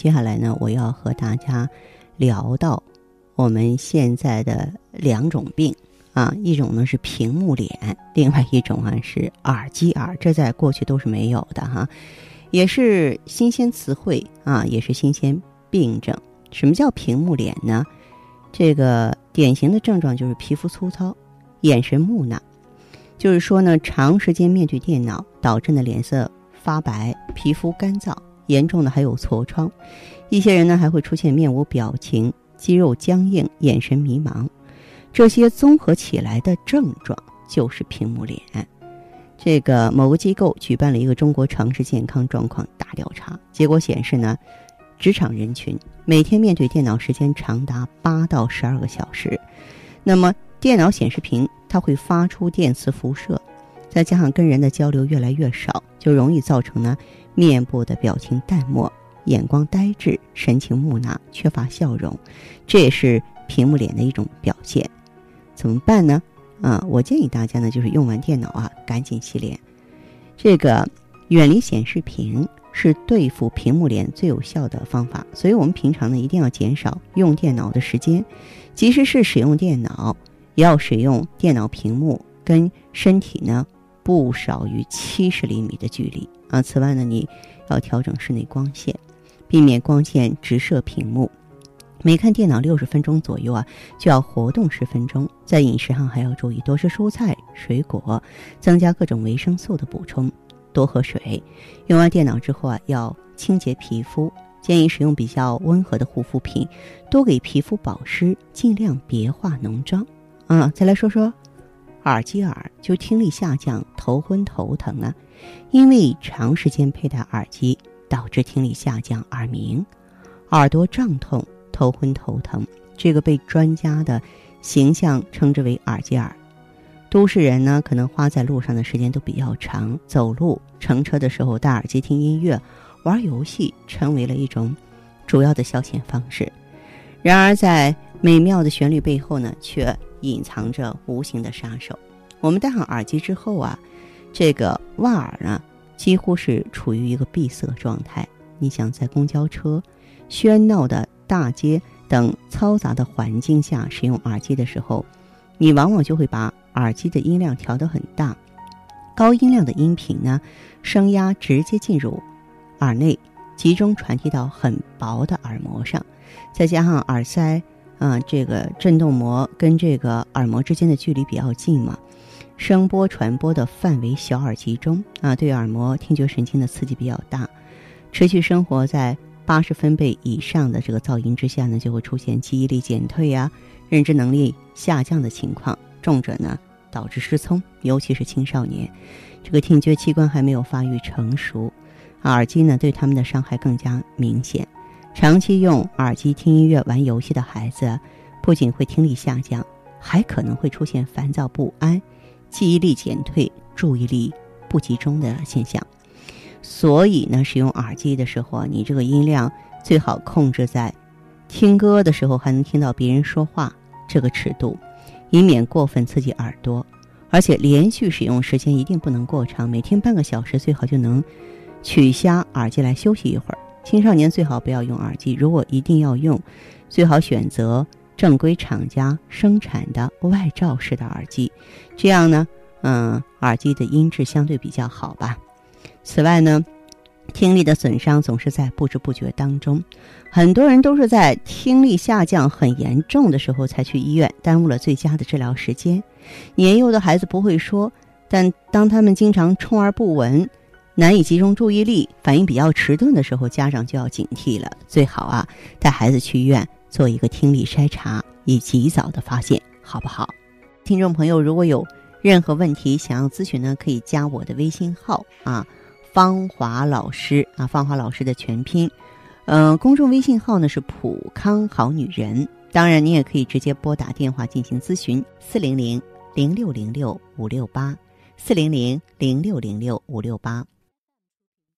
接下来呢，我要和大家聊到我们现在的两种病啊，一种呢是屏幕脸，另外一种啊是耳机耳，这在过去都是没有的哈，也是新鲜词汇啊，也是新鲜病症。什么叫屏幕脸呢？这个典型的症状就是皮肤粗糙、眼神木讷，就是说呢，长时间面对电脑导致的脸色发白、皮肤干燥。严重的还有痤疮，一些人呢还会出现面无表情、肌肉僵硬、眼神迷茫，这些综合起来的症状就是屏幕脸。这个某个机构举办了一个中国城市健康状况大调查，结果显示呢，职场人群每天面对电脑时间长达八到十二个小时，那么电脑显示屏它会发出电磁辐射，再加上跟人的交流越来越少，就容易造成呢。面部的表情淡漠，眼光呆滞，神情木讷，缺乏笑容，这也是屏幕脸的一种表现。怎么办呢？啊，我建议大家呢，就是用完电脑啊，赶紧洗脸。这个远离显示屏是对付屏幕脸最有效的方法。所以我们平常呢，一定要减少用电脑的时间，即使是使用电脑，也要使用电脑屏幕跟身体呢不少于七十厘米的距离。啊，此外呢，你要调整室内光线，避免光线直射屏幕。每看电脑六十分钟左右啊，就要活动十分钟。在饮食上还要注意多吃蔬菜水果，增加各种维生素的补充，多喝水。用完电脑之后啊，要清洁皮肤，建议使用比较温和的护肤品，多给皮肤保湿，尽量别化浓妆。啊，再来说说耳机耳，就听力下降、头昏头疼啊。因为长时间佩戴耳机导致听力下降、耳鸣、耳朵胀痛、头昏头疼，这个被专家的形象称之为“耳机耳”。都市人呢，可能花在路上的时间都比较长，走路、乘车的时候戴耳机听音乐、玩游戏，成为了一种主要的消遣方式。然而，在美妙的旋律背后呢，却隐藏着无形的杀手。我们戴上耳机之后啊。这个腕耳呢，几乎是处于一个闭塞状态。你想在公交车、喧闹的大街等嘈杂的环境下使用耳机的时候，你往往就会把耳机的音量调得很大，高音量的音频呢，声压直接进入耳内，集中传递到很薄的耳膜上，再加上耳塞啊，这个振动膜跟这个耳膜之间的距离比较近嘛。声波传播的范围小而集中啊，对耳膜听觉神经的刺激比较大。持续生活在八十分贝以上的这个噪音之下呢，就会出现记忆力减退呀、认知能力下降的情况。重者呢，导致失聪，尤其是青少年，这个听觉器官还没有发育成熟，耳机呢对他们的伤害更加明显。长期用耳机听音乐、玩游戏的孩子，不仅会听力下降，还可能会出现烦躁不安。记忆力减退、注意力不集中的现象，所以呢，使用耳机的时候啊，你这个音量最好控制在听歌的时候还能听到别人说话这个尺度，以免过分刺激耳朵。而且连续使用时间一定不能过长，每天半个小时最好就能取下耳机来休息一会儿。青少年最好不要用耳机，如果一定要用，最好选择。正规厂家生产的外罩式的耳机，这样呢，嗯，耳机的音质相对比较好吧。此外呢，听力的损伤总是在不知不觉当中，很多人都是在听力下降很严重的时候才去医院，耽误了最佳的治疗时间。年幼的孩子不会说，但当他们经常充耳不闻、难以集中注意力、反应比较迟钝的时候，家长就要警惕了，最好啊带孩子去医院。做一个听力筛查，以及早的发现，好不好？听众朋友，如果有任何问题想要咨询呢，可以加我的微信号啊，芳华老师啊，芳华老师的全拼。嗯，公众微信号呢是普康好女人。当然，你也可以直接拨打电话进行咨询：四零零零六零六五六八，四零零零六零六五六八。